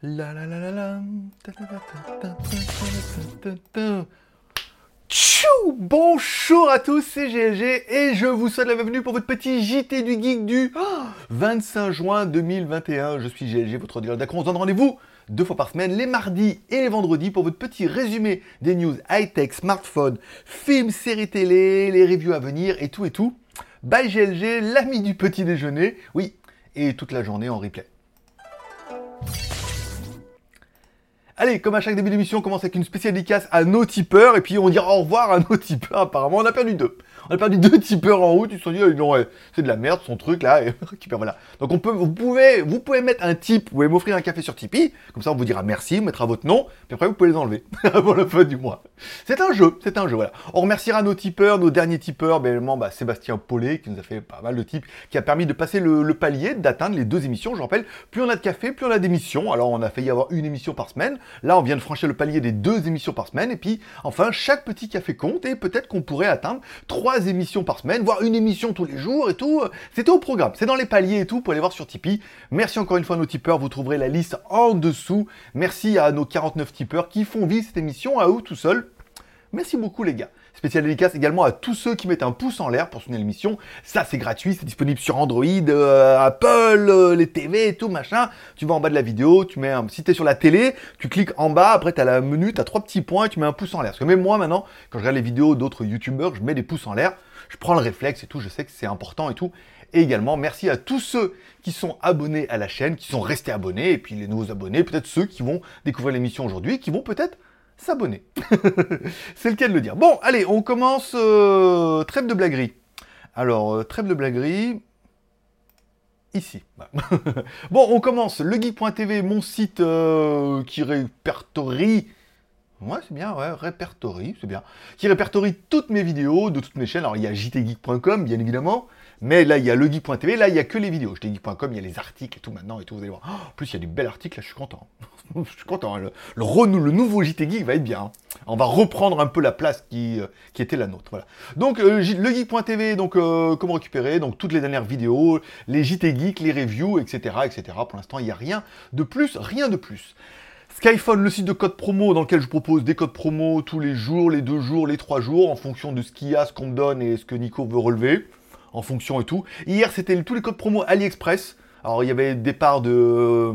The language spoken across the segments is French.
La la la la la. Tchou Bonjour à tous, c'est GLG et je vous souhaite la bienvenue pour votre petit JT du Geek du 25 juin 2021. Je suis GLG, votre dealer d'acron. On se donne rendez-vous deux fois par semaine, les mardis et les vendredis, pour votre petit résumé des news high-tech, smartphones, films, séries télé, les reviews à venir et tout et tout. Bye GLG, l'ami du petit déjeuner. Oui, et toute la journée en replay. Allez, comme à chaque début d'émission, on commence avec une spéciale dédicace à nos tipeurs, et puis on dira au revoir à nos tipeurs. Apparemment, on a perdu deux. On a perdu deux tipeurs en route, ils se sont dit, oh, non, ouais, c'est de la merde son truc là, et voilà. Donc on peut, vous pouvez, vous pouvez mettre un tip, vous pouvez m'offrir un café sur Tipeee, comme ça on vous dira merci, on mettra votre nom, puis après vous pouvez les enlever avant la fin du mois. C'est un jeu, c'est un jeu, voilà. On remerciera nos tipeurs, nos derniers tipeurs, évidemment, bah, Sébastien Paulet, qui nous a fait pas mal de tips, qui a permis de passer le, le palier, d'atteindre les deux émissions. Je rappelle, plus on a de café, plus on a d'émissions. Alors on a failli avoir une émission par semaine. Là, on vient de franchir le palier des deux émissions par semaine. Et puis, enfin, chaque petit café compte. Et peut-être qu'on pourrait atteindre trois émissions par semaine, voire une émission tous les jours et tout. C'était au programme. C'est dans les paliers et tout pour aller voir sur Tipeee. Merci encore une fois à nos tipeurs. Vous trouverez la liste en dessous. Merci à nos 49 tipeurs qui font vivre cette émission à eux tout seuls. Merci beaucoup les gars. Spécial dédicace également à tous ceux qui mettent un pouce en l'air pour soutenir l'émission. Ça c'est gratuit, c'est disponible sur Android, euh, Apple, euh, les TV et tout machin. Tu vas en bas de la vidéo, tu mets un... si t'es sur la télé, tu cliques en bas, après t'as la menu, t'as trois petits points et tu mets un pouce en l'air. Parce que même moi maintenant, quand je regarde les vidéos d'autres youtubeurs, je mets des pouces en l'air, je prends le réflexe et tout, je sais que c'est important et tout. Et également, merci à tous ceux qui sont abonnés à la chaîne, qui sont restés abonnés, et puis les nouveaux abonnés, peut-être ceux qui vont découvrir l'émission aujourd'hui, qui vont peut-être s'abonner. c'est le cas de le dire. Bon, allez, on commence. euh, de blaguerie. Alors, euh, de blaguerie. Ici. Voilà. bon, on commence. Legeek.tv, mon site euh, qui répertorie. Ouais, c'est bien, ouais, répertorie, c'est bien. Qui répertorie toutes mes vidéos de toutes mes chaînes. Alors, il y a jtgeek.com, bien évidemment. Mais là, il y a legeek.tv, là, il n'y a que les vidéos. jtgeek.com, il y a les articles et tout maintenant et tout, vous allez voir. Oh, en plus, il y a du bel article, là, je suis content. je suis content. hein. Le, le, le nouveau JT Geek va être bien. hein. On va reprendre un peu la place qui, euh, était la nôtre. Voilà. Donc, euh, legeek.tv, donc, euh, comment récupérer Donc, toutes les dernières vidéos, les JT Geek, les reviews, etc., etc. Pour l'instant, il n'y a rien de plus, rien de plus. Skyphone, le site de code promo dans lequel je propose des codes promo tous les jours, les deux jours, les trois jours, en fonction de ce qu'il y a, ce qu'on me donne et ce que Nico veut relever, en fonction et tout. Hier, c'était tous les codes promo AliExpress. Alors, il y avait des parts de,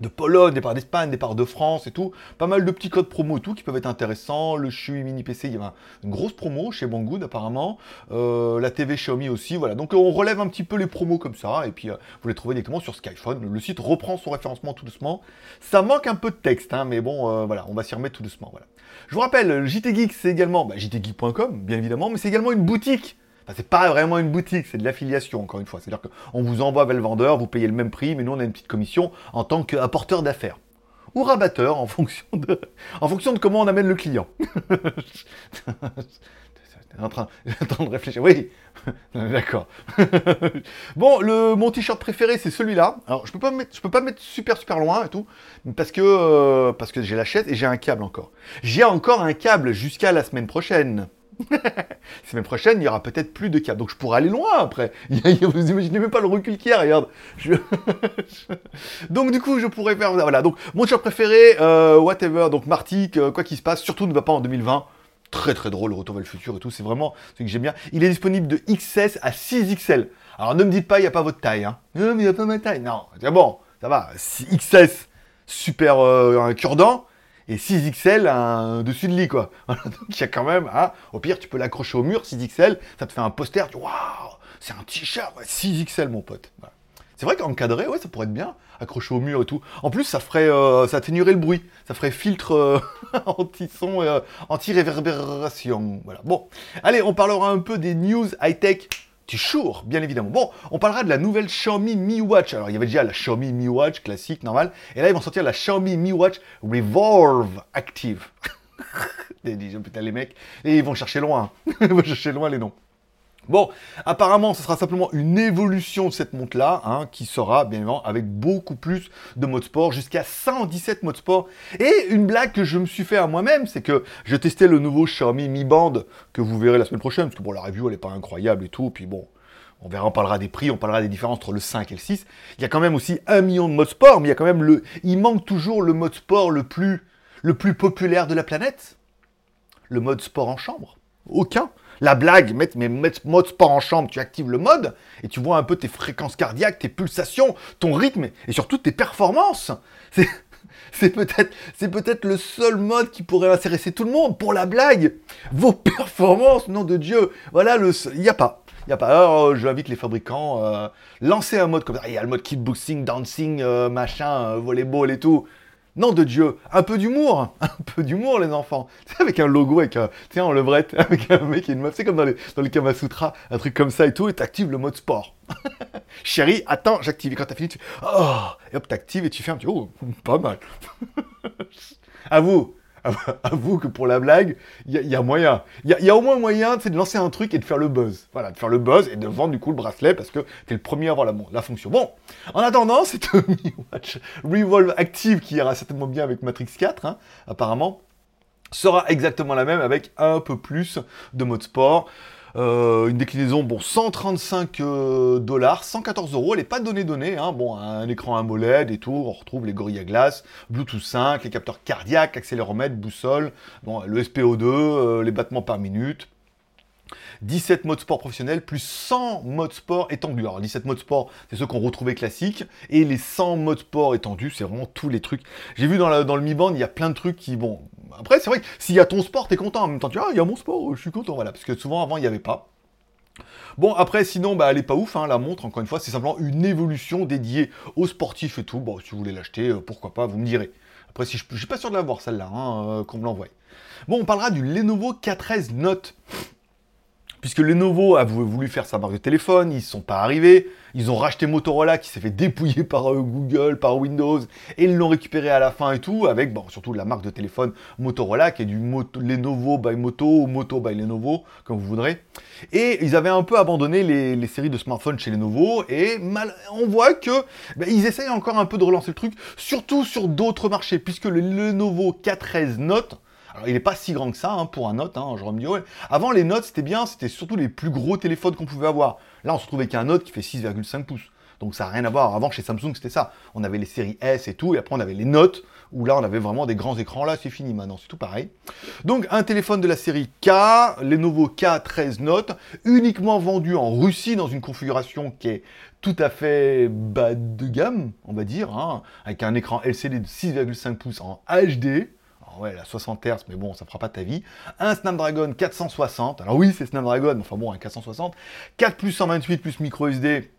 de Pologne, des parts d'Espagne, des parts de France et tout. Pas mal de petits codes promo et tout qui peuvent être intéressants. Le Shui Mini PC, il y avait un- une grosse promo chez Banggood apparemment. Euh, la TV Xiaomi aussi, voilà. Donc on relève un petit peu les promos comme ça, et puis euh, vous les trouvez directement sur Skyphone. Le site reprend son référencement tout doucement. Ça manque un peu de texte, hein, mais bon, euh, voilà, on va s'y remettre tout doucement, voilà. Je vous rappelle, le JT Geek, c'est également bah, jtgeek.com, bien évidemment, mais c'est également une boutique. Enfin, c'est pas vraiment une boutique, c'est de l'affiliation, encore une fois. C'est-à-dire qu'on vous envoie vers le vendeur, vous payez le même prix, mais nous, on a une petite commission en tant qu'apporteur d'affaires. Ou rabatteur, en fonction de, en fonction de comment on amène le client. En train, en train de réfléchir. Oui, d'accord. bon, mon t-shirt préféré, c'est celui-là. Alors, je peux pas me mettre, je peux pas me mettre super super loin et tout, parce que euh, parce que j'ai la chaise et j'ai un câble encore. J'ai encore un câble jusqu'à la semaine prochaine. semaine prochaine, il y aura peut-être plus de câbles, donc je pourrai aller loin après. Vous imaginez même pas le recul qu'il y a, regarde. Donc du coup, je pourrais faire voilà. Donc mon t-shirt préféré, euh, whatever. Donc Martic, euh, quoi qu'il se passe, surtout ne va pas en 2020 très très drôle, le retour vers le futur et tout, c'est vraiment ce que j'aime bien. Il est disponible de XS à 6XL. Alors ne me dites pas, il n'y a pas votre taille. Hein. Non, mais il n'y a pas ma taille. Non, c'est bon, ça va. 6 XS, super euh, un cure-dent. Et 6XL, un dessus de lit, quoi. Donc il quand même, hein, au pire, tu peux l'accrocher au mur, 6XL, ça te fait un poster, tu waouh, c'est un t-shirt, ouais, 6XL, mon pote. C'est vrai qu'encadré, ouais, ça pourrait être bien, accroché au mur et tout. En plus, ça ferait, euh, ça atténuerait le bruit, ça ferait filtre euh, anti-son, euh, anti-réverbération. Voilà. Bon, allez, on parlera un peu des news high-tech. Toujours, bien évidemment. Bon, on parlera de la nouvelle Xiaomi Mi Watch. Alors, il y avait déjà la Xiaomi Mi Watch classique, normal. Et là, ils vont sortir la Xiaomi Mi Watch Revolve Active. Putain, les mecs. Et ils vont chercher loin. ils vont chercher loin les noms. Bon, apparemment, ce sera simplement une évolution de cette montre-là, hein, qui sera, bien évidemment, avec beaucoup plus de modes sport, jusqu'à 117 modes sport. Et une blague que je me suis fait à moi-même, c'est que je testais le nouveau Xiaomi Mi Band, que vous verrez la semaine prochaine, parce que bon, la review, elle est pas incroyable et tout, puis bon, on verra, on parlera des prix, on parlera des différences entre le 5 et le 6. Il y a quand même aussi un million de modes sport, mais il y a quand même le, il manque toujours le mode sport le plus, le plus populaire de la planète. Le mode sport en chambre. Aucun. La blague, mettre, mais mode sport en chambre, tu actives le mode et tu vois un peu tes fréquences cardiaques, tes pulsations, ton rythme et surtout tes performances. C'est, peut-être, c'est peut-être le seul mode qui pourrait intéresser tout le monde. Pour la blague, vos performances, nom de Dieu. Voilà le, il n'y a pas. Il a pas. Alors, euh, je invite les fabricants, euh, lancer un mode comme ça. Il y a le mode kickboxing, dancing, euh, machin, euh, volleyball et tout. Nom de Dieu, un peu d'humour, un peu d'humour les enfants. C'est avec un logo, avec un, tu en levrette, avec un mec et une meuf. C'est comme dans les, dans un truc comme ça et tout, et t'actives le mode sport. Chérie, attends, j'active. Et quand t'as fini, tu fais, oh, et hop, t'actives et tu un petit, oh, pas mal. à vous, avoue que pour la blague, il y, a moyen. Il y, a au moins moyen de lancer un truc et de faire le buzz. Voilà, de faire le buzz et de vendre du coup le bracelet parce que t'es le premier à avoir la, la fonction. Bon, en attendant, cette Mi Watch Revolve Active qui ira certainement bien avec Matrix 4, hein, apparemment, sera exactement la même avec un peu plus de mode sport. Euh, une déclinaison, bon, 135 euh, dollars, 114 euros, elle n'est pas donnée donnée, hein. bon, un écran AMOLED et tout, on retrouve les Gorilla Glass, Bluetooth 5, les capteurs cardiaques, accéléromètre, boussole, bon, le SPO2, euh, les battements par minute, 17 modes sport professionnels, plus 100 modes sport étendus. Alors 17 modes sport, c'est ceux qu'on retrouvait classiques, et les 100 modes sport étendus, c'est vraiment tous les trucs. J'ai vu dans, dans le Mi Band, il y a plein de trucs qui, bon, après c'est vrai que s'il y a ton sport, t'es content. En même temps, tu vois, ah, il y a mon sport, je suis content, voilà, parce que souvent avant il n'y avait pas. Bon, après, sinon, bah, elle est pas ouf, hein, la montre, encore une fois, c'est simplement une évolution dédiée aux sportifs et tout. Bon, si vous voulez l'acheter, euh, pourquoi pas, vous me direz. Après, si je, suis pas sûr de l'avoir, celle-là, hein, euh, qu'on me l'envoie. Bon, on parlera du Lenovo K13 Note puisque Lenovo a voulu faire sa marque de téléphone, ils ne sont pas arrivés. Ils ont racheté Motorola qui s'est fait dépouiller par euh, Google, par Windows, et ils l'ont récupéré à la fin et tout, avec surtout la marque de téléphone Motorola qui est du Lenovo by Moto ou Moto by Lenovo, comme vous voudrez. Et ils avaient un peu abandonné les, séries de smartphones chez Lenovo, et on voit que ben, ils essayent encore un peu de relancer le truc, surtout sur d'autres marchés, puisque le Lenovo K13 Note, alors, il n'est pas si grand que ça hein, pour un Note. Hein, je me dis, ouais. Avant, les Notes, c'était bien, c'était surtout les plus gros téléphones qu'on pouvait avoir. Là, on se retrouve avec un Note qui fait 6,5 pouces. Donc, ça n'a rien à voir. Avant, chez Samsung, c'était ça. On avait les séries S et tout, et après, on avait les Notes, où là, on avait vraiment des grands écrans. Là, c'est fini maintenant, c'est tout pareil. Donc, un téléphone de la série K, Lenovo K13 Note, uniquement vendu en Russie dans une configuration qui est tout à fait bas de gamme, on va dire, hein, avec un écran LCD de 6,5 pouces en HD ouais, la 60 Hz, mais bon, ça fera pas ta vie. Un Snapdragon 460. Alors oui, c'est Snapdragon, enfin bon, un 460. 4 plus 128 plus micro SD.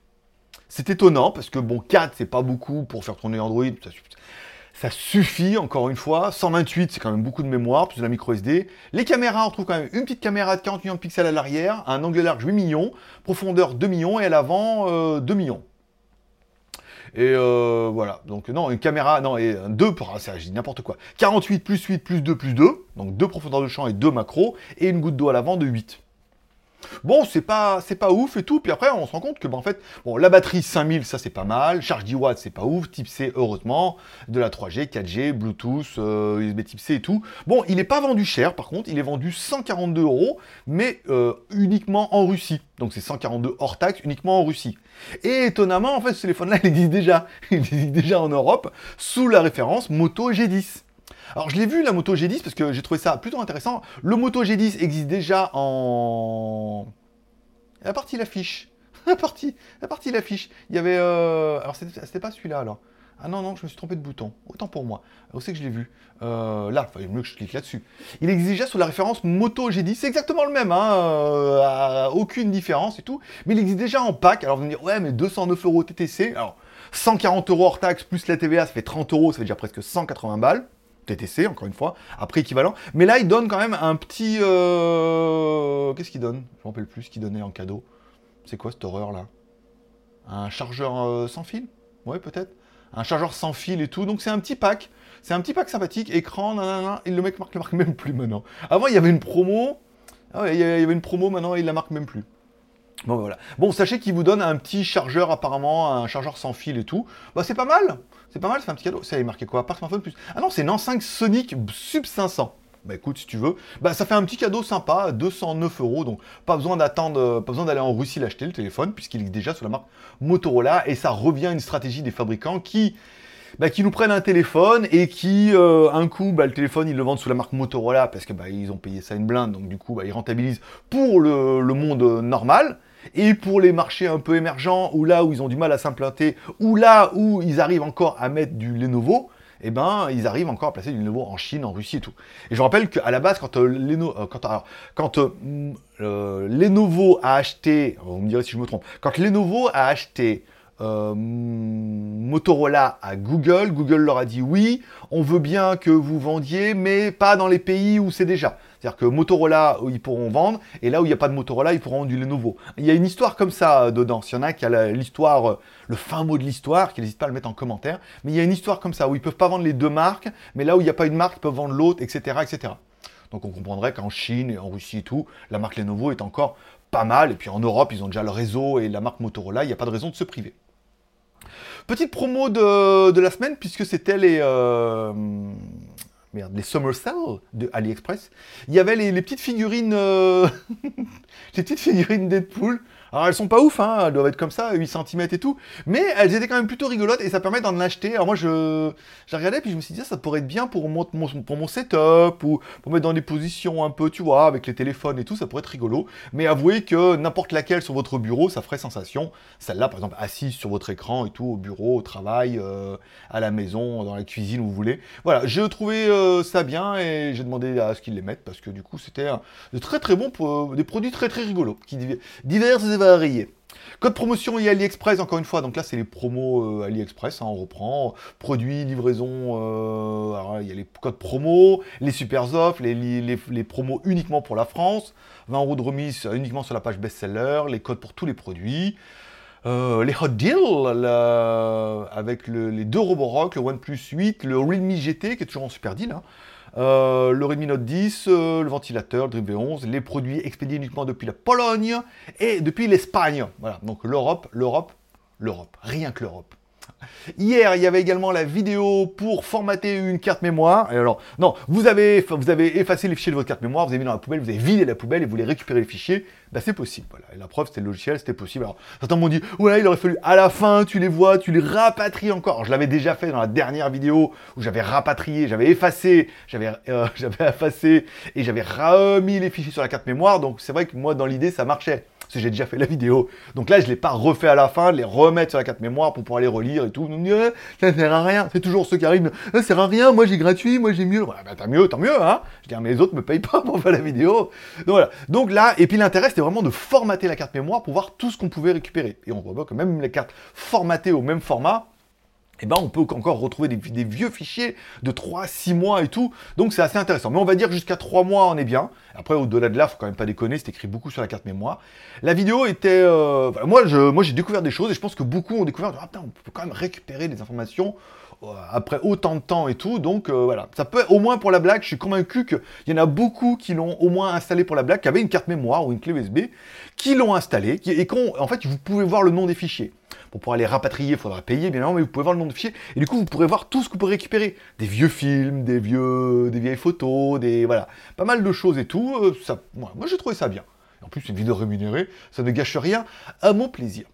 C'est étonnant parce que bon, 4 c'est pas beaucoup pour faire tourner Android. Ça, suffit, encore une fois. 128, c'est quand même beaucoup de mémoire, plus de la micro SD. Les caméras, on retrouve quand même une petite caméra de 40 millions de pixels à l'arrière, un angle large 8 millions, profondeur 2 millions et à l'avant 2 euh, millions. Et euh, voilà, donc non, une caméra, non, et un 2 pour, ça, je dis n'importe quoi. 48 plus 8 plus 2 plus 2, donc 2 profondeurs de champ et 2 macros, et une goutte d'eau à l'avant de 8. Bon, c'est pas, c'est pas ouf et tout. Puis après, on se rend compte que, ben, en fait, bon, la batterie 5000, ça c'est pas mal. Charge 10 watts, c'est pas ouf. Type C, heureusement. De la 3G, 4G, Bluetooth, euh, USB Type C et tout. Bon, il n'est pas vendu cher, par contre. Il est vendu 142 euros, mais euh, uniquement en Russie. Donc c'est 142 hors taxe, uniquement en Russie. Et étonnamment, en fait, ce téléphone-là, il existe déjà. Il existe déjà en Europe, sous la référence Moto G10. Alors je l'ai vu la moto G10 parce que j'ai trouvé ça plutôt intéressant. Le moto G10 existe déjà en... La partie l'affiche. La partie, la partie l'affiche. Il y avait... Euh... Alors c'était pas celui-là alors. Ah non, non, je me suis trompé de bouton. Autant pour moi. Où c'est que je l'ai vu? Euh, Là, il fallait mieux que je clique là-dessus. Il existe déjà sous la référence Moto G10. C'est exactement le même, hein, euh, aucune différence et tout. Mais il existe déjà en pack. Alors vous me dire, ouais, mais 209 euros TTC. Alors, 140 euros hors taxe plus la TVA, ça fait 30 euros, ça fait déjà presque 180 balles. TTC, encore une fois, après équivalent. Mais là, il donne quand même un petit... Euh, qu'est-ce qu'il donne? Je ne rappelle plus ce qu'il donnait en cadeau. C'est quoi cette horreur-là? Un chargeur euh, sans fil? Ouais, peut-être. Un chargeur sans fil et tout. Donc c'est un petit pack. C'est un petit pack sympathique. Écran, nanana. Et le mec marque, même plus maintenant. Avant, il y avait une promo. Ah il y avait une promo, maintenant, il la marque même plus. Bon, voilà. Bon, sachez qu'il vous donne un petit chargeur, apparemment, un chargeur sans fil et tout. Bah, c'est pas mal. C'est pas mal, c'est un petit cadeau. Ça est marqué quoi? Par smartphone plus. Ah non, c'est une enceinte Sonic Sub 500. Bah écoute, si tu veux, bah ça fait un petit cadeau sympa, 209 euros, donc pas besoin d'attendre, pas besoin d'aller en Russie l'acheter le téléphone, puisqu'il est déjà sur la marque Motorola, et ça revient à une stratégie des fabricants qui bah, qui nous prennent un téléphone et qui, euh, un coup, bah, le téléphone, ils le vendent sous la marque Motorola parce que bah, ils ont payé ça une blinde, donc du coup, bah, ils rentabilisent pour le, monde normal. Et pour les marchés un peu émergents, ou là où ils ont du mal à s'implanter, ou là où ils arrivent encore à mettre du Lenovo, eh ben, ils arrivent encore à placer du Lenovo en Chine, en Russie et tout. Et je rappelle qu'à la base, quand, euh, Lenovo, euh, quand, quand Lenovo a acheté, vous me direz si je me trompe, quand Lenovo a acheté euh, Motorola à Google. Google leur a dit oui, on veut bien que vous vendiez, mais pas dans les pays où c'est déjà. C'est-à-dire que Motorola, ils pourront vendre, et là où il n'y a pas de Motorola, ils pourront vendre du Lenovo. Il y a une histoire comme ça euh, dedans. S'il y en a qui a l'histoire, euh, le fin mot de l'histoire, qui n'hésite pas à le mettre en commentaire, mais il y a une histoire comme ça, où ils peuvent pas vendre les deux marques, mais là où il n'y a pas une marque, ils peuvent vendre l'autre, etc., etc. Donc on comprendrait qu'en Chine et en Russie et tout, la marque Lenovo est encore pas mal, et puis en Europe, ils ont déjà le réseau et la marque Motorola, il n'y a pas de raison de se priver. Petite promo de, la semaine, puisque c'était les, euh, les Summer Sale de AliExpress. Il y avait les, petites figurines, euh, les petites figurines Deadpool alors elles sont pas ouf, hein, elles doivent être comme ça, 8 cm et tout, mais elles étaient quand même plutôt rigolotes et ça permet d'en acheter. Alors moi je j'ai regardé puis je me suis dit ça pourrait être bien pour mon, setup ou pour mettre dans des positions un peu, tu vois, avec les téléphones et tout, ça pourrait être rigolo. Mais avouez que n'importe laquelle sur votre bureau, ça ferait sensation. Celle-là par exemple assise sur votre écran et tout, au bureau, au travail, euh, à la maison, dans la cuisine où vous voulez. Voilà, j'ai trouvé euh, ça bien et j'ai demandé à ce qu'ils les mettent parce que du coup c'était de très très bon, pour, des produits très très rigolos, qui divers et Code promotion et AliExpress, encore une fois, donc là c'est les promos euh, AliExpress, hein, on reprend. Produits, livraison, euh, il y a les codes promo, les super offres, les, promos uniquement pour la France, 20 euros de remise uniquement sur la page best-seller, les codes pour tous les produits. Euh, les hot deals avec les deux Roborock, le OnePlus 8, le Realme GT qui est toujours en super deal. Hein. Euh, le Redmi Note 10, euh, le ventilateur, le Dream V11, les produits expédiés uniquement depuis la Pologne et depuis l'Espagne. Voilà, donc l'Europe, l'Europe, l'Europe, rien que l'Europe. Hier, il y avait également la vidéo pour formater une carte mémoire. Alors, non, vous avez, vous avez effacé les fichiers de votre carte mémoire, vous avez mis dans la poubelle, vous avez vidé la poubelle et vous voulez récupérer les fichiers. Bah, c'est possible. Voilà. Et la preuve, c'était le logiciel, c'était possible. Alors, certains m'ont dit, ouais, il aurait fallu à la fin, tu les vois, tu les rapatries encore. je l'avais déjà fait dans la dernière vidéo où j'avais rapatrié, j'avais effacé, j'avais euh, j'avais effacé et j'avais remis les fichiers sur la carte mémoire. Donc, c'est vrai que moi, dans l'idée, ça marchait parce que j'ai déjà fait la vidéo. Donc là, je ne l'ai pas refait à la fin, de les remettre sur la carte mémoire pour pouvoir les relire et tout. Donc, ça sert à rien. C'est toujours ceux qui arrivent, ça sert à rien, moi j'ai gratuit, moi j'ai mieux. bah, tant mieux, tant mieux, hein. Je dire, mais les autres me payent pas pour faire la vidéo. Donc voilà. Donc là, et puis l'intérêt, c'était vraiment de formater la carte mémoire pour voir tout ce qu'on pouvait récupérer. Et on voit que même les cartes formatées au même format, eh ben, on peut encore retrouver des, vieux fichiers de 3-6 mois et tout. Donc c'est assez intéressant. Mais on va dire jusqu'à 3 mois, on est bien. Après, au-delà de là, faut quand même pas déconner, c'est écrit beaucoup sur la carte mémoire. La vidéo était... Euh, moi, j'ai découvert des choses et je pense que beaucoup ont découvert, ah, putain, on peut quand même récupérer des informations euh, après autant de temps et tout. Donc euh, voilà, ça peut au moins pour la blague, je suis convaincu qu'il y en a beaucoup qui l'ont au moins installé pour la blague, qui avaient une carte mémoire ou une clé USB, qui l'ont installé, et qu'en fait, vous pouvez voir le nom des fichiers. Pour pouvoir les rapatrier, il faudra payer, bien évidemment, mais vous pouvez voir le nom de fichier. Et du coup, vous pourrez voir tout ce que vous pouvez récupérer. Des vieux films, des, vieux, des vieilles photos, des. Voilà. Pas mal de choses et tout. Euh, ça, moi, j'ai trouvé ça bien. En plus, une vidéo rémunérée, ça ne gâche rien à mon plaisir.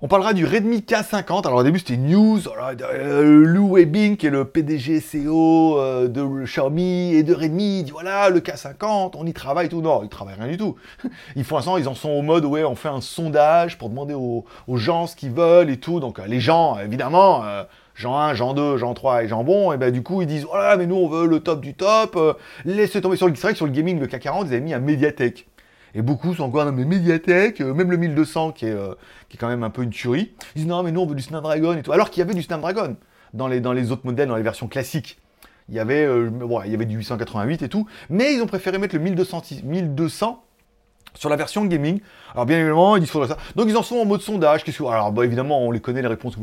On parlera du Redmi K50. Alors au début c'était news, euh, Lou Webbing qui est le PDG CEO euh, de Xiaomi et de Redmi, il dit voilà le K50, on y travaille tout. Non, ils travaillent rien du tout. Ils font l'instant, ils en sont au mode ouais on fait un sondage pour demander aux, gens ce qu'ils veulent et tout. Donc euh, les gens évidemment. Jean 1, Jean 2, Jean 3 et Jean Bon, et ben du coup ils disent voilà mais nous on veut le top du top, laissez tomber sur le X-Ray, sur le gaming, le K40, ils avaient mis un médiathèque. Et beaucoup sont encore dans les médiathèques, euh, même le 1200 qui est, euh, qui quand même un peu une tuerie. Ils disent non, mais nous on veut du Snapdragon et tout. Alors qu'il y avait du Snapdragon dans les, autres modèles, dans les versions classiques. Il y avait, euh, il y avait du 888 et tout, mais ils ont préféré mettre le 1200, 1200 sur la version gaming. Alors bien évidemment, ils disent ça. Donc ils en sont en mode sondage. Qu'est-ce que alors bah, évidemment, on les connaît les réponses.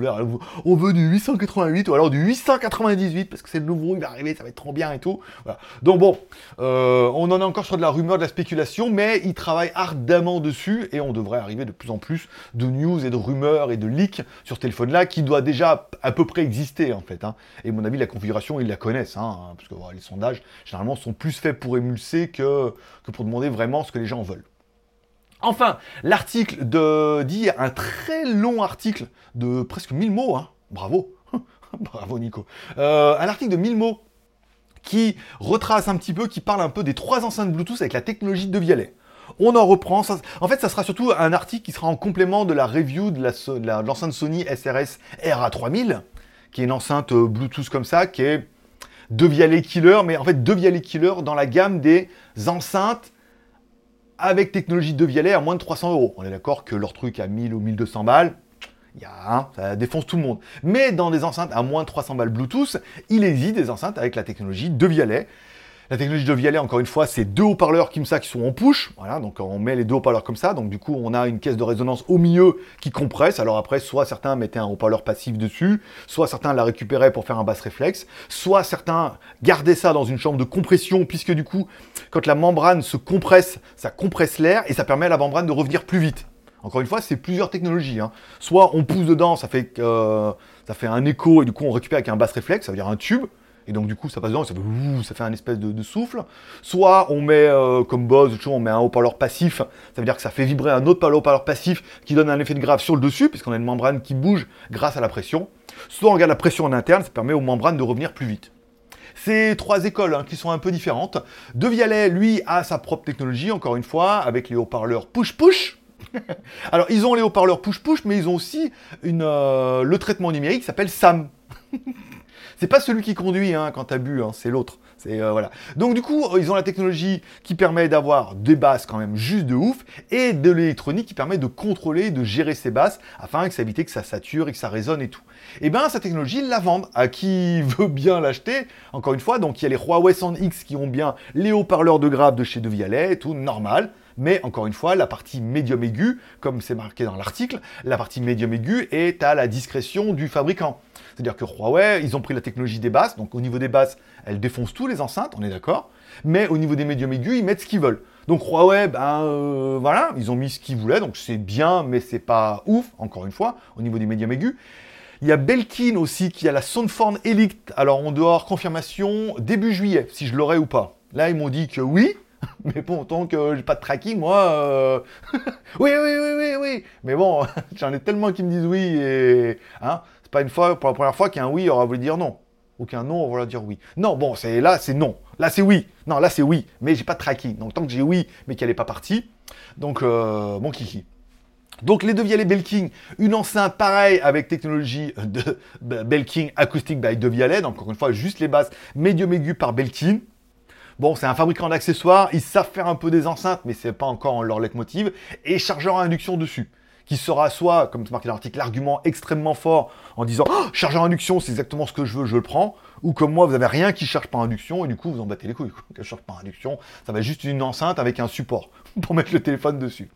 On veut du 888 ou alors du 898 parce que c'est le nouveau, il va arriver, ça va être trop bien et tout. Voilà. Donc bon, euh, on en est encore sur de la rumeur, de la spéculation, mais ils travaillent ardemment dessus et on devrait arriver de plus en plus de news et de rumeurs et de leaks sur ce téléphone-là qui doit déjà à peu près exister en fait. Hein. Et à mon avis, la configuration, ils la connaissent, hein, parce que les sondages généralement sont plus faits pour émulser que pour demander vraiment ce que les gens veulent. Enfin, l'article de dit un très long article de presque 1000 mots, hein. bravo, bravo Nico, euh, un article de 1000 mots qui retrace un petit peu, qui parle un peu des trois enceintes Bluetooth avec la technologie de Vialet. On en reprend. en fait, ça sera surtout un article qui sera en complément de la review de l'enceinte Sony SRS RA3000, qui est une enceinte euh, Bluetooth comme ça, qui est de Vialet Killer, mais en fait de Vialet Killer dans la gamme des enceintes avec technologie de Vialet à moins de 300 euros. On est d'accord que leur truc à 1000 ou 1200 balles, y a, ça défonce tout le monde. Mais dans des enceintes à moins de 300 balles Bluetooth, il existe des enceintes avec la technologie de Vialet. La technologie de Vialet, encore une fois, c'est deux haut-parleurs comme ça qui sont en push. Voilà, donc on met les deux haut-parleurs comme ça. Donc du coup, on a une caisse de résonance au milieu qui compresse. Alors après, soit certains mettaient un haut-parleur passif dessus, soit certains la récupéraient pour faire un basse réflexe, soit certains gardaient ça dans une chambre de compression, puisque du coup, quand la membrane se compresse, ça compresse l'air et ça permet à la membrane de revenir plus vite. Encore une fois, c'est plusieurs technologies. Hein. Soit on pousse dedans, ça fait, euh, ça fait un écho et du coup on récupère avec un basse réflexe, ça veut dire un tube et donc du coup ça passe dedans, ça fait, ça fait un espèce de, souffle. Soit on met, euh, comme Bose, on met un haut-parleur passif, ça veut dire que ça fait vibrer un autre haut-parleur passif qui donne un effet de grave sur le dessus, puisqu'on a une membrane qui bouge grâce à la pression. Soit on regarde la pression en interne, ça permet aux membranes de revenir plus vite. C'est trois écoles hein, qui sont un peu différentes. De Vialet, lui, a sa propre technologie, encore une fois, avec les haut-parleurs push-push. Alors, ils ont les haut-parleurs push-push, mais ils ont aussi euh, le traitement numérique qui s'appelle SAM. C'est pas celui qui conduit hein, quand t'as bu, hein, c'est l'autre. Euh. Donc du coup, ils ont la technologie qui permet d'avoir des basses quand même juste de ouf et de l'électronique qui permet de contrôler, de gérer ces basses afin que ça évite que ça sature et que ça résonne et tout. Et eh bien cette technologie, ils la vendent à qui veut bien l'acheter? Encore une fois, donc il y a les Huawei Sound X qui ont bien les haut-parleurs de grave de chez De Vialet et tout normal. Mais encore une fois, la partie médium aigu, comme c'est marqué dans l'article, la partie médium aigu est à la discrétion du fabricant. C'est-à-dire que Huawei, ils ont pris la technologie des basses, donc au niveau des basses, elles défoncent tous les enceintes, on est d'accord. Mais au niveau des médiums aigus, ils mettent ce qu'ils veuled. Donc Huawei, ben euh, voilà, ils ont mis ce qu'ils voulaient, donc c'est bien, mais c'est pas ouf, encore une fois, au niveau des médiums aigus. Il y a Belkin aussi qui a la Soundform Elite. Alors en dehors, confirmation début juillet, si je l'aurai ou pas. Là, ils m'ont dit que oui, mais bon, tant que j'ai pas de tracking, moi. Euh, oui, oui, oui, oui, oui. Mais bon, j'en ai tellement qui me disent oui et. Hein, c'est pas une fois, pour la première fois qu'un oui aura voulu dire non. Ou qu'un non aura dire oui. Non, bon, c'est là, c'est non. Là, c'est oui. Non, là, c'est oui. Mais j'ai pas de tracking. Donc, tant que j'ai oui, mais qu'elle n'est pas partie. Donc, euh, bon kiki. Donc les deux Vialet Belking, une enceinte pareille avec technologie de Belking Acoustic by De Vialet, donc encore une fois juste les basses médium aigu par Belkin. Bon, c'est un fabricant d'accessoires, ils savent faire un peu des enceintes, mais c'est pas encore leur leitmotiv, et chargeur à induction dessus qui sera soit, comme c'est marqué dans l'article, l'argument extrêmement fort en disant oh, chargeur à induction, c'est exactement ce que je veux, je le prends, ou comme moi, vous avez rien qui charge par induction et du coup vous en battez les couilles. ne charge par induction, ça va juste une enceinte avec un support pour mettre le téléphone dessus.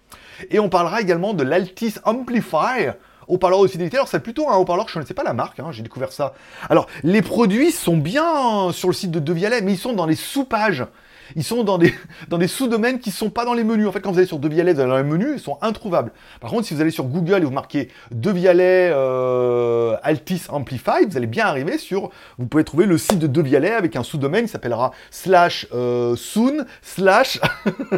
Et on parlera également de l'Altis Amplifier, haut-parleur de fidélité. Alors c'est plutôt un haut-parleur que je ne sais pas la marque, hein, j'ai découvert ça. Alors les produits sont bien sur le site de Devialet, mais ils sont dans les sous-pages. Ils sont dans des, dans des sous-domaines qui ne sont pas dans les menus. En fait, quand vous allez sur Devialet, vous allez dans les menus, ils sont introuvables. Par contre, si vous allez sur Google et vous marquez Devialet euh, Altis Amplify, vous allez bien arriver sur. Vous pouvez trouver le site de Devialet avec un sous-domaine qui s'appellera slash euh, soon slash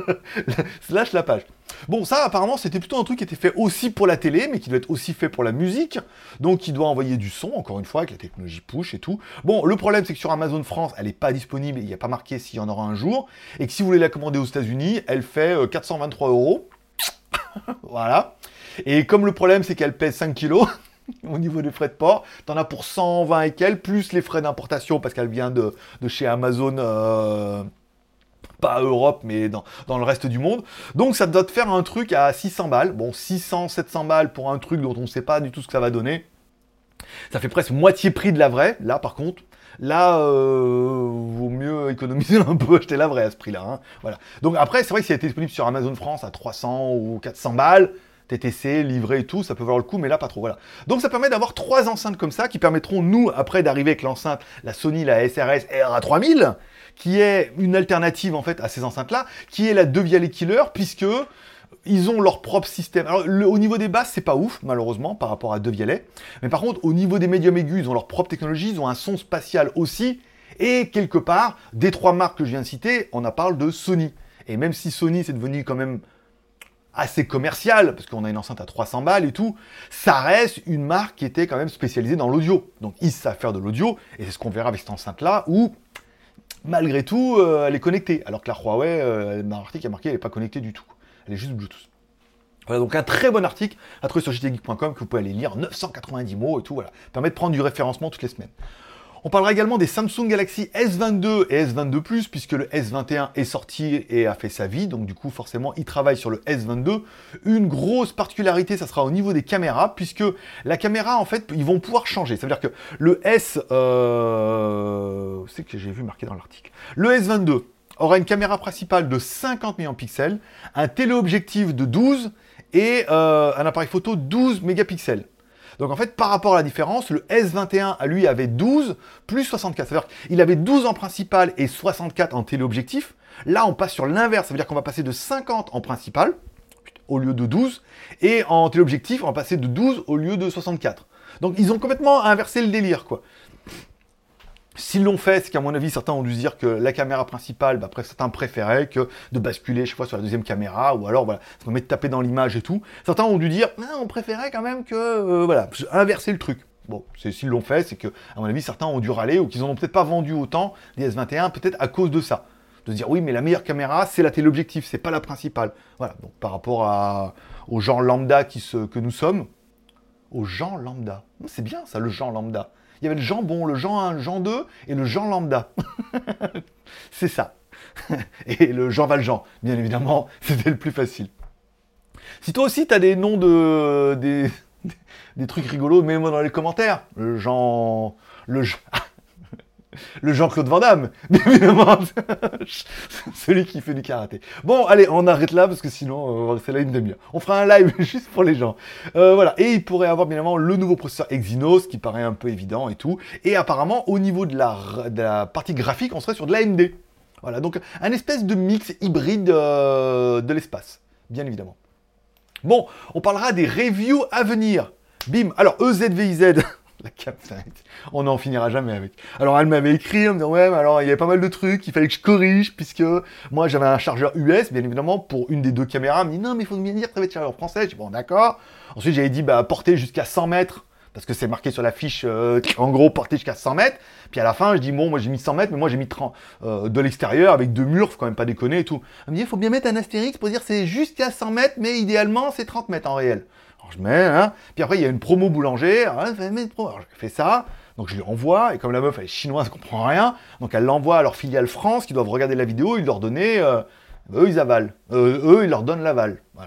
slash la page. Bon, ça, apparemment, c'était plutôt un truc qui était fait aussi pour la télé, mais qui doit être aussi fait pour la musique. Donc, qui doit envoyer du son, encore une fois, avec la technologie push et tout. Bon, le problème, c'est que sur Amazon France, elle n'est pas disponible, il n'y a pas marqué s'il y en aura un jour. Et que si vous voulez la commander aux États-Unis, elle fait 423 euh, euros. voilà. Et comme le problème, c'est qu'elle pèse 5 kilos. au niveau des frais de port, t'en as pour 120 et quelques, plus les frais d'importation parce qu'elle vient de, chez Amazon euh, pas Europe, mais dans, le reste du monde. Donc ça doit te faire un truc à 600 balles. Bon, 600, 700 balles pour un truc dont on ne sait pas du tout ce que ça va donner. Ça fait presque moitié prix de la vraie, là par contre. Là, euh, vaut mieux économiser un peu, acheter la vraie à ce prix-là. hein. Voilà. Donc après, c'est vrai que si elle était disponible sur Amazon France à 300 ou 400 balles, TTC, livré et tout, ça peut valoir le coup, mais là pas trop. Voilà. Donc ça permet d'avoir trois enceintes comme ça qui permettront nous après d'arriver avec l'enceinte, la Sony, la SRS RA3000, qui est une alternative en fait à ces enceintes-là, qui est la Devialet Killer, puisque ils ont leur propre système. Alors, au niveau des basses, c'est pas ouf, malheureusement, par rapport à Devialet. Mais par contre, au niveau des médiums aigus, ils ont leur propre technologie, ils ont un son spatial aussi. Et quelque part, des trois marques que je viens de citer, on en parle de Sony. Et même si Sony, c'est devenu quand même assez commercial, parce qu'on a une enceinte à 300 balles et tout, ça reste une marque qui était quand même spécialisée dans l'audio. Donc ils savent faire de l'audio, et c'est ce qu'on verra avec cette enceinte-là, où malgré tout, euh, elle est connectée. Alors que la Huawei, euh, dans l'article, a marqué elle n'est pas connectée du tout. Elle est juste Bluetooth. Voilà, donc un très bon article à trouver sur jtgeek.com que vous pouvez aller lire, 990 mots et tout, voilà. Permet de prendre du référencement toutes les semaines. On parlera également des Samsung Galaxy S22 et S22 Plus, puisque le S21 est sorti et a fait sa vie, donc du coup forcément il travaille sur le S22. Une grosse particularité, ça sera au niveau des caméras, puisque la caméra en fait, ils vont pouvoir changer. Ça veut dire que le S, euh... c'est que j'ai vu marqué dans l'article. Le S22 aura une caméra principale de 50 millions de pixels, un téléobjectif de 12 et euh, un appareil photo 12 mégapixels. Donc en fait, par rapport à la différence, le S21 à lui avait 12 plus 64. C'est-à-dire qu'il avait 12 en principal et 64 en téléobjectif. Là, on passe sur l'inverse. Ça veut dire qu'on va passer de 50 en principal au lieu de 12. Et en téléobjectif, on va passer de 12 au lieu de 64. Donc ils ont complètement inversé le délire, quoi. S'ils l'ont fait, c'est qu'à mon avis, certains ont dû se dire que la caméra principale, bah, certains préféraient que de basculer chaque fois sur la deuxième caméra, ou alors, voilà, permet de taper dans l'image et tout. Certains ont dû dire, Ah, on préférait quand même que, euh, voilà, inverser le truc. Bon, s'ils l'ont fait, c'est que, à mon avis, certains ont dû râler, ou qu'ils en ont peut-être pas vendu autant, des S21, peut-être à cause de ça. De se dire, oui, mais la meilleure caméra, c'est la téléobjectif, c'est pas la principale. Voilà, donc par rapport à, aux gens lambda qui se, que nous sommes, aux gens lambda. C'est bien ça, le genre lambda. Il y avait le jambon, le Jean 1, le Jean 2 et le Jean lambda. c'est ça. Et le Jean Valjean, bien évidemment, c'était le plus facile. Si toi aussi tu as des noms de des, des trucs rigolos, mets-moi dans les commentaires. Le Jean le Jean le Jean-Claude Van Damme, évidemment. Celui qui fait du karaté. Bon, allez, on arrête là parce que sinon, on va rester là une demi-heure. On fera un live juste pour les gens. Euh, voilà. Et il pourrait avoir bien évidemment le nouveau processeur Exynos qui paraît un peu évident et tout. Et apparemment, au niveau de la, partie graphique, on serait sur de l'AMD. Voilà. Donc, un espèce de mix hybride euh, de l'espace. Bien évidemment. Bon, on parlera des reviews à venir. Bim. Alors, EZVIZ. La on n'en finira jamais avec. Alors elle m'avait écrit en me disant ouais, mais alors il y avait pas mal de trucs, il fallait que je corrige puisque moi j'avais un chargeur US, bien évidemment, pour une des deux caméras. Elle me dit non, mais il faut bien dire que être chargeur français. Je dis bon, d'accord. Ensuite j'avais dit bah porter jusqu'à 100 mètres parce que c'est marqué sur la fiche, euh, en gros, porter jusqu'à 100 mètres. Puis à la fin, je dis, bon, moi j'ai mis 100 mètres, mais moi j'ai mis 30, euh, de l'extérieur avec deux murs, faut quand même pas déconner et tout. Elle me dit, il faut bien mettre un astérix pour dire c'est jusqu'à 100 mètres, mais idéalement c'est 30 mètres en réel. Je mets, hein. Puis après, il y a une promo boulanger. Pro. Alors, je fais ça. Donc je lui envoie. Et comme la meuf, elle est chinoise, elle comprend rien. Donc elle l'envoie à leur filiale France qui doivent regarder la vidéo. Ils leur donner. euh, eux, ils avalent. Euh, eux, ils leur donnent l'aval.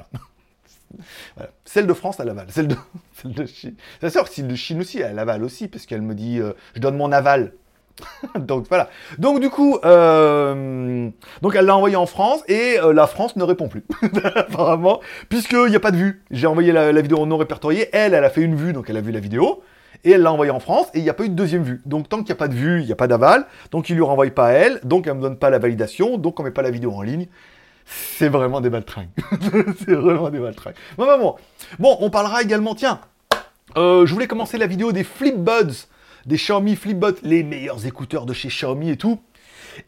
Celle de France, elle avale. Celle de, celle de Chine. Que celle de Chine aussi, elle avale aussi, parce qu'elle me dit, euh, je donne mon aval. donc voilà. Donc du coup, euh, donc elle l'a envoyé en France et euh, la France ne répond plus, apparemment, puisqu'il n'y a pas de vue. J'ai envoyé la, vidéo non répertoriée. Elle, elle a fait une vue, donc elle a vu la vidéo. Et elle l'a envoyé en France et il n'y a pas eu de deuxième vue. Donc tant qu'il n'y a pas de vue, il n'y a pas d'aval. Donc il lui renvoie pas à elle. Donc elle ne me donne pas la validation. Donc on met pas la vidéo en ligne. C'est vraiment des baltringues. c'est vraiment des baltringues. Bon, bon, bon. Bon, on parlera également, tiens, euh, je voulais commencer la vidéo des Flip Buds, des Xiaomi Flip Buds, les meilleurs écouteurs de chez Xiaomi et tout.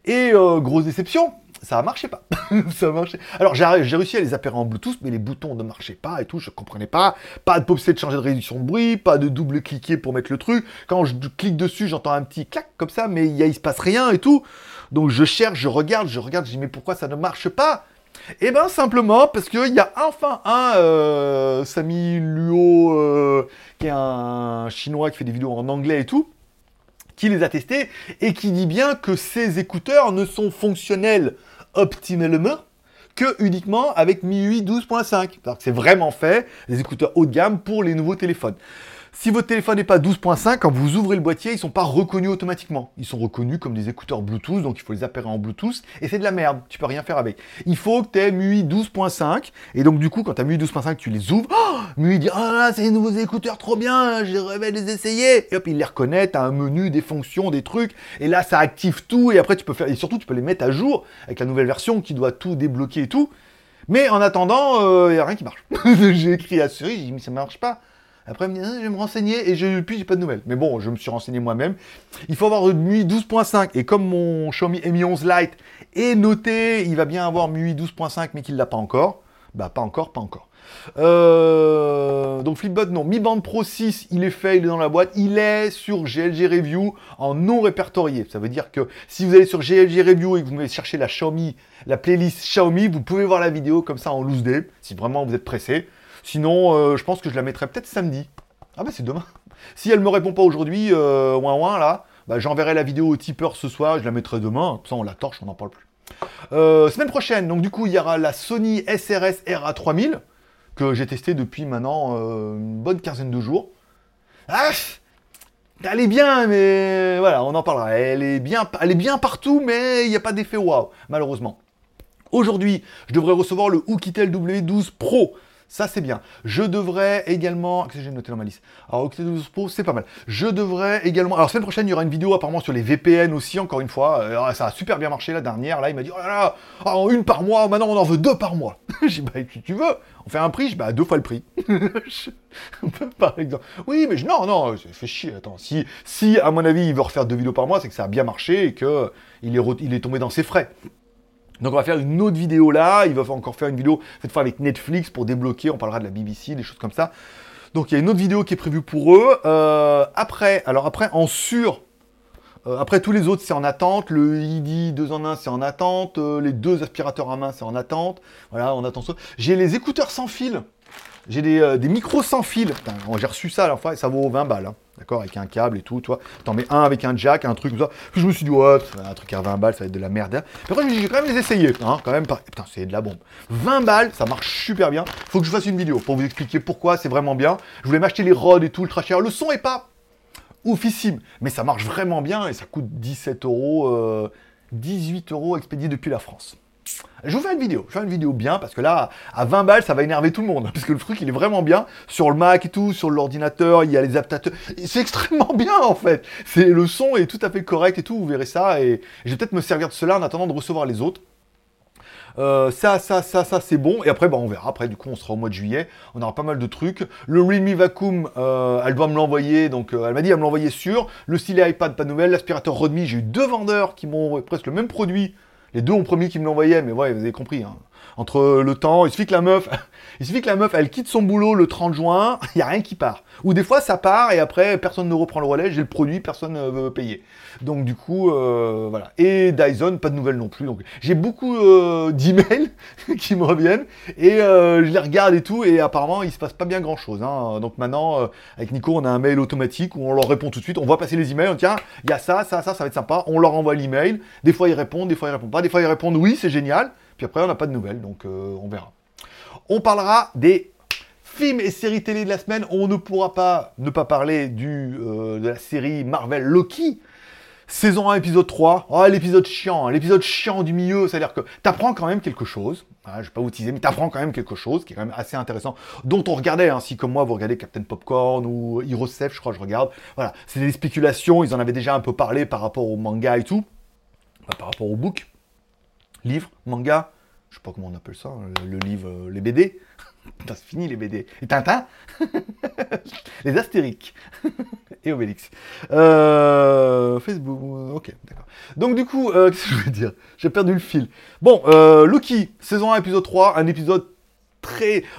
Et euh, grosse déception, ça a marché pas. ça. Alors j'ai réussi à les appairer en Bluetooth, mais les boutons ne marchaient pas et tout, je comprenais pas. Pas de pop de changer de réduction de bruit, pas de double cliquer pour mettre le truc. Quand je clique dessus, j'entends un petit clac comme ça, mais il, il se passe rien et tout. Donc je cherche, je regarde, je regarde, je dis mais pourquoi ça ne marche pas? Eh ben simplement parce qu'il y a enfin un euh, Sami Luo, euh, qui est un chinois qui fait des vidéos en anglais et tout, qui les a testés et qui dit bien que ces écouteurs ne sont fonctionnels optimalement que uniquement avec MIUI 12.5. C'est-à-dire que c'est vraiment fait, des écouteurs haut de gamme pour les nouveaux téléphones. Si votre téléphone n'est pas 12.5, quand vous ouvrez le boîtier, ils sont pas reconnus automatiquement. Ils sont reconnus comme des écouteurs Bluetooth, donc il faut les appairer en Bluetooth, et c'est de la merde, tu peux rien faire avec. Il faut que tu aies MUI 12.5, et donc du coup, quand tu as MUI 12.5, tu les ouvres, oh MUI dit « Ah c'est les nouveaux écouteurs, trop bien, je rêvé de les essayer !» Et hop, il les reconnaît, tu as un menu, des fonctions, des trucs, et là, ça active tout, et après, tu peux faire... Et surtout, tu peux les mettre à jour avec la nouvelle version qui doit tout débloquer et tout. Mais en attendant, il euh, n'y a rien qui marche. j'ai écrit à Siri, j'ai dit « Mais ça marche pas !» Après, ah, je vais me renseigner et je, puis j'ai pas de nouvelles. Mais bon, je me suis renseigné moi-même. Il faut avoir MUI 12.5 et comme mon Xiaomi Mi 11 Lite est noté, il va bien avoir MUI 12.5 mais qu'il l'a pas encore. Bah pas encore, pas encore. Euh, donc Flipbot, non. Mi Band Pro 6, il est fait, il est dans la boîte. Il est sur GLG Review en non répertorié. Ça veut dire que si vous allez sur GLG Review et que vous allez chercher la Xiaomi, la playlist Xiaomi, vous pouvez voir la vidéo comme ça en loose day, si vraiment vous êtes pressé. Sinon, euh, je pense que je la mettrai peut-être samedi. Ah bah c'est demain. Si elle me répond pas aujourd'hui, euh, là, bah, j'enverrai la vidéo au tipeur ce soir, je la mettrai demain. Ça on la torche, on n'en parle plus. Euh, semaine prochaine, donc du coup il y aura la Sony SRS RA3000 que j'ai testé depuis maintenant euh, une bonne quinzaine de jours. Ah, elle est bien, mais voilà, on en parlera. Elle est bien, elle est bien partout, mais il n'y a pas d'effet waouh, malheureusement. Aujourd'hui, je devrais recevoir le Oukitel W12 Pro ça, c'est bien. Je devrais également... Qu'est-ce que j'ai noté dans ma liste? Alors, Octane Pro, c'est pas mal. Je devrais également... Alors, semaine prochaine, il y aura une vidéo apparemment sur les VPN aussi, encore une fois. Euh, ça a super bien marché la dernière. Là, il m'a dit, oh là là, oh, une par mois, maintenant on en veut deux par mois. j'ai dit, bah, si tu veux, on fait un prix, je bah, deux fois le prix. par exemple. Oui, mais je... non, non, ça fait chier. Attends, si, si, à mon avis, il veut refaire deux vidéos par mois, c'est que ça a bien marché et qu'il est, est tombé dans ses frais. Donc on va faire une autre vidéo là, il va encore faire une vidéo cette fois avec Netflix pour débloquer, on parlera de la BBC, des choses comme ça. Donc il y a une autre vidéo qui est prévue pour eux. Euh, après, alors après en sur, euh, après tous les autres c'est en attente, le ID 2 en 1 c'est en attente, euh, les deux aspirateurs à main c'est en attente, voilà on attend. J'ai les écouteurs sans fil, j'ai des, des, micros sans fil, j'ai reçu ça à la fois et ça vaut 20 balles. Hein. D'accord Avec un câble et tout, tu vois. T'en mets un avec un jack, un truc comme ça. Je me suis dit, ouais, un truc à 20 balles, ça va être de la merde. Hein. Mais après, je me suis dit, quand même les essayer. Hein, quand même, pas... putain, c'est de la bombe. 20 balles, ça marche super bien. Faut que je fasse une vidéo pour vous expliquer pourquoi c'est vraiment bien. Je voulais m'acheter les rods et tout, ultra cher. Le son est pas oufissime, mais ça marche vraiment bien et ça coûte 17 euros, 18 euh, euros expédié depuis la France. Je vous fais une vidéo, je fais une vidéo bien parce que là, à 20 balles, ça va énerver tout le monde. Parce que le truc, il est vraiment bien. Sur le Mac et tout, sur l'ordinateur, il y a les adaptateurs. C'est extrêmement bien en fait. C'est Le son est tout à fait correct et tout, vous verrez ça. Et, je vais peut-être me servir de cela en attendant de recevoir les autres. Euh, ça, ça, ça, ça, c'est bon. Et après, bah, on verra. Après, du coup, on sera au mois de juillet. On aura pas mal de trucs. Le Realme Vacuum, euh, elle doit me l'envoyer. Donc, euh, elle m'a dit, elle me l'envoyer sûr. Le stylet iPad, pas nouvelle. L'aspirateur Redmi, j'ai eu deux vendeurs qui m'ont presque le même produit les deux ont promis qu'ils me l'envoyaient, mais ouais, vous avez compris. Hein. Entre le temps, il suffit que la meuf, il suffit que la meuf, elle quitte son boulot le 30 juin, il n'y a rien qui part. Ou des fois, ça part et après, personne ne reprend le relais, j'ai le produit, personne ne veut payer. Donc du coup, euh, voilà. Et Dyson, pas de nouvelles non plus. Donc j'ai beaucoup euh, d'emails qui me reviennent et euh, je les regarde et tout. Et apparemment, il se passe pas bien grand chose. Hein. Donc maintenant, avec Nico, on a un mail automatique où on leur répond tout de suite. On voit passer les emails. On dit tiens, il y a ça, ça, ça, ça va être sympa. On leur envoie l'email. Des fois, ils répondent, des fois, ils répondent pas. Des fois, ils répondent oui, c'est génial. Puis après, on n'a pas de nouvelles. Donc on verra. On parlera des films et séries télé de la semaine. On ne pourra pas ne pas parler du, de la série Marvel Loki Saison 1, épisode 3. Oh, l'épisode chiant, hein, l'épisode chiant du milieu, c'est-à-dire que t'apprends quand même quelque chose. je vais pas vous teaser, mais t'apprends quand même quelque chose qui est quand même assez intéressant, dont on regardait, hein, si comme moi vous regardez Captain Popcorn ou Hirosef, je crois je regarde. Voilà, c'est des spéculations, ils en avaient déjà un peu parlé par rapport au manga et tout, par rapport au book, livre, manga, je sais pas comment on appelle ça, hein, le, livre, euh, les BD. c'est fini les BD. Et Tintin Les Astériques et Obélix. Euh, Facebook, euh, ok, d'accord. Donc du coup, euh, qu'est-ce que je voulais dire? J'ai perdu le fil. Bon, euh, Loki, saison 1, épisode 3, un épisode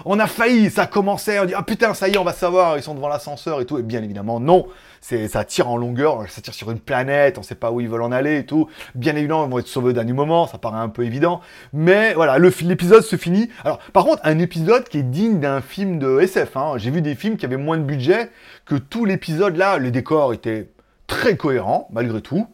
On a failli, ça commençait, on dit, ah putain, ça y est, on va savoir, ils sont devant l'ascenseur et tout, et bien évidemment, non c'est ça tire en longueur, ça tire sur une planète, on sait pas où ils veulent en aller et tout. Bien évidemment, ils vont être sauvés d'un moment, ça paraît un peu évident. Mais voilà, l'épisode se finit. Alors, par contre, un épisode qui est digne d'un film de SF. Hein. J'ai vu des films qui avaient moins de budget que tout l'épisode là. Les décors étaient très cohérents, malgré tout.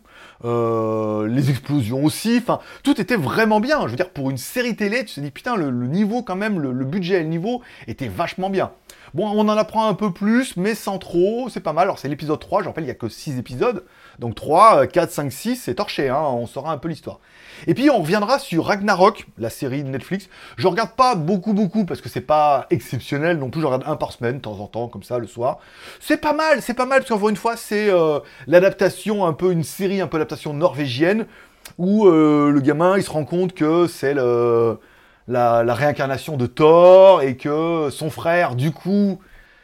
Euh, les explosions aussi, enfin, tout était vraiment bien. Je veux dire, pour une série télé, tu te dis, putain, le, niveau quand même, le, budget et le niveau était vachement bien. Bon, on en apprend un peu plus, mais sans trop, c'est pas mal. Alors c'est l'épisode 3, je rappelle, il n'y a que 6 épisodes. Donc 3, 4, 5, 6, c'est torché, hein, on saura un peu l'histoire. Et puis on reviendra sur Ragnarok, la série de Netflix. Je regarde pas beaucoup, beaucoup, parce que c'est pas exceptionnel non plus, je regarde un par semaine, de temps en temps, comme ça, le soir. C'est pas mal, c'est pas mal, parce qu'encore une fois, c'est euh, l'adaptation, un peu une série, un peu l'adaptation norvégienne, où euh, le gamin, il se rend compte que c'est le la, réincarnation de Thor et que son frère, du coup,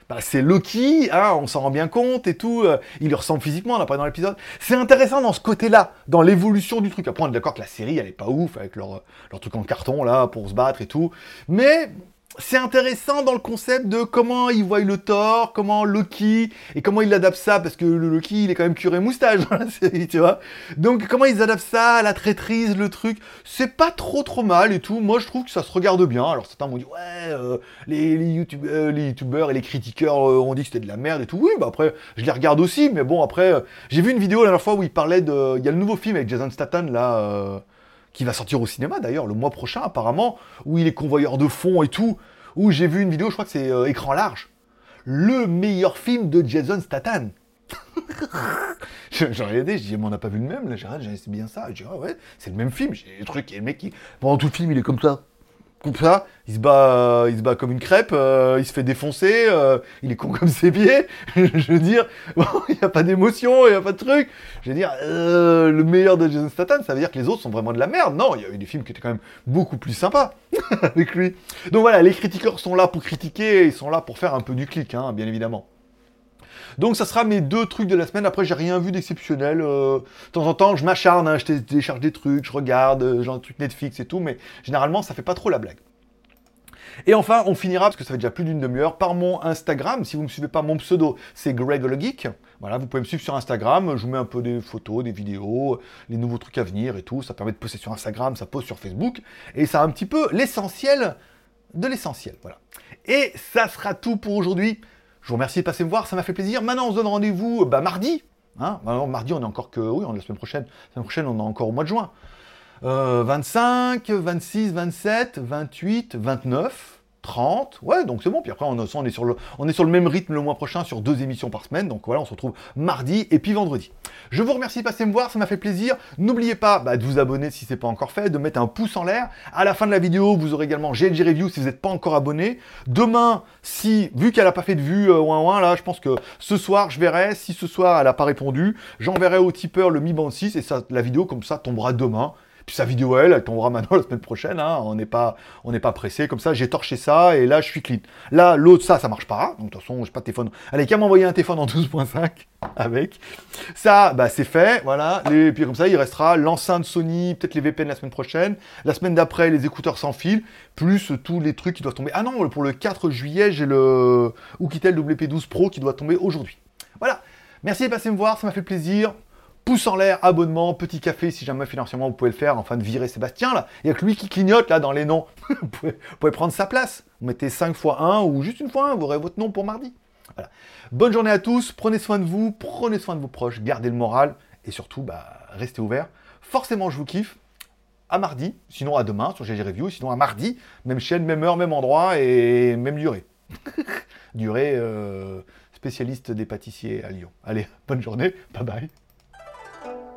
bah, c'est Loki, hein, on s'en rend bien compte et tout. Euh, il lui ressemble physiquement, on l'a pas dans l'épisode. C'est intéressant dans ce côté-là, dans l'évolution du truc. Après, on est d'accord que la série, elle est pas ouf avec leur, leur truc en carton là pour se battre et tout. Mais c'est intéressant dans le concept de comment il voit le Thor, comment Loki, et comment il adapte ça, parce que le Loki, il est quand même curé moustache dans la série, tu vois. Donc, comment ils adaptent ça, la traîtrise, le truc, c'est pas trop trop mal et tout. Moi, je trouve que ça se regarde bien. Alors, certains m'ont dit, ouais, euh, les, les, euh, les, youtubeurs et les critiqueurs euh, ont dit que c'était de la merde et tout. Oui, bah après, je les regarde aussi, mais bon, après, j'ai vu une vidéo la dernière fois où il parlait de... Il y a le nouveau film avec Jason Statham, là qui va sortir au cinéma d'ailleurs le mois prochain apparemment, où il est convoyeur de fond et tout, où j'ai vu une vidéo, je crois que c'est euh, écran large, le meilleur film de Jason Statham. j'ai regardé, je dis, mais on n'a pas vu le même, là, j'ai c'est bien ça. Je dis, ah ouais, c'est le même film. J'ai le truc, et le mec, qui, pendant tout le film, il est comme ça comme ça, il se bat, il se bat comme une crêpe, euh, il se fait défoncer, euh, il est con comme ses pieds. je veux dire, il n'y a pas d'émotion, il n'y a pas de truc. Je veux dire, euh, le meilleur de Jason Statham, ça veut dire que les autres sont vraiment de la merde. Non, il y a eu des films qui étaient quand même beaucoup plus sympas avec lui. Donc voilà, les critiqueurs sont là pour critiquer, ils sont là pour faire un peu du clic, hein, bien évidemment. Donc ça sera mes deux trucs de la semaine. Après, j'ai rien vu d'exceptionnel. Euh, de temps en temps, je m'acharne, hein, je télécharge des trucs, je regarde, euh, genre des Netflix et tout, mais généralement, ça fait pas trop la blague. Et enfin, on finira, parce que ça fait déjà plus d'une demi-heure, par mon Instagram. Si vous ne me suivez pas, mon pseudo, c'est Greg. Voilà, vous pouvez me suivre sur Instagram. Je vous mets un peu des photos, des vidéos, les nouveaux trucs à venir et tout. Ça permet de poster sur Instagram, ça poste sur Facebook. Et ça a un petit peu l'essentiel de l'essentiel. Voilà. Et ça sera tout pour aujourd'hui. Je vous remercie de passer me voir, ça m'a fait plaisir. Maintenant, on se donne rendez-vous bah, mardi. Hein mardi, on est encore que. Oui, on est la semaine prochaine. La semaine prochaine, on est encore au mois de juin. 25, 26, 27, 28, 29. 30, ouais, donc c'est bon. Puis après, on, est sur le, même rythme le mois prochain, sur deux émissions par semaine. Donc voilà, on se retrouve mardi et puis vendredi. Je vous remercie de passer me voir, ça m'a fait plaisir. N'oubliez pas bah, de vous abonner si ce n'est pas encore fait, de mettre un pouce en l'air. À la fin de la vidéo, vous aurez également GLG Review si vous n'êtes pas encore abonné. Demain, si, vu qu'elle n'a pas fait de vue, euh, ouin, ouin, là, je pense que ce soir, je verrai. Si ce soir, elle n'a pas répondu, j'enverrai au tipeur le Mi Band 6 et la vidéo comme ça tombera demain sa vidéo, elle, elle tombera maintenant la semaine prochaine. Hein. On n'est pas, pressé. Comme ça, j'ai torché ça et là, je suis clean. Là, l'autre, ça, ça marche pas. Donc, de toute façon, j'ai pas de téléphone. Allez, qu'à m'envoyer un téléphone en 12.5 avec. Ça, bah, c'est fait. Voilà. Et puis, comme ça, il restera l'enceinte Sony, peut-être les VPN la semaine prochaine. La semaine d'après, les écouteurs sans fil. Plus tous les trucs qui doivent tomber. Ah non, pour le 4 juillet, j'ai le Oukitel WP12 Pro qui doit tomber aujourd'hui. Voilà. Merci de passer me voir. Ça m'a fait plaisir pouce en l'air, abonnement, petit café si jamais financièrement vous pouvez le faire, enfin de virer Sébastien là. Il y a que lui qui clignote là dans les noms. vous, pouvez, prendre sa place. Vous mettez 5 fois 1 ou juste une fois 1, vous aurez votre nom pour mardi. Voilà. Bonne journée à tous, prenez soin de vous, prenez soin de vos proches, gardez le moral et surtout bah, restez ouverts. Forcément je vous kiffe. À mardi, sinon à demain sur GG Review, sinon à mardi, même chaîne, même heure, même endroit et même durée. durée euh, spécialiste des pâtissiers à Lyon. Allez, bonne journée, bye bye.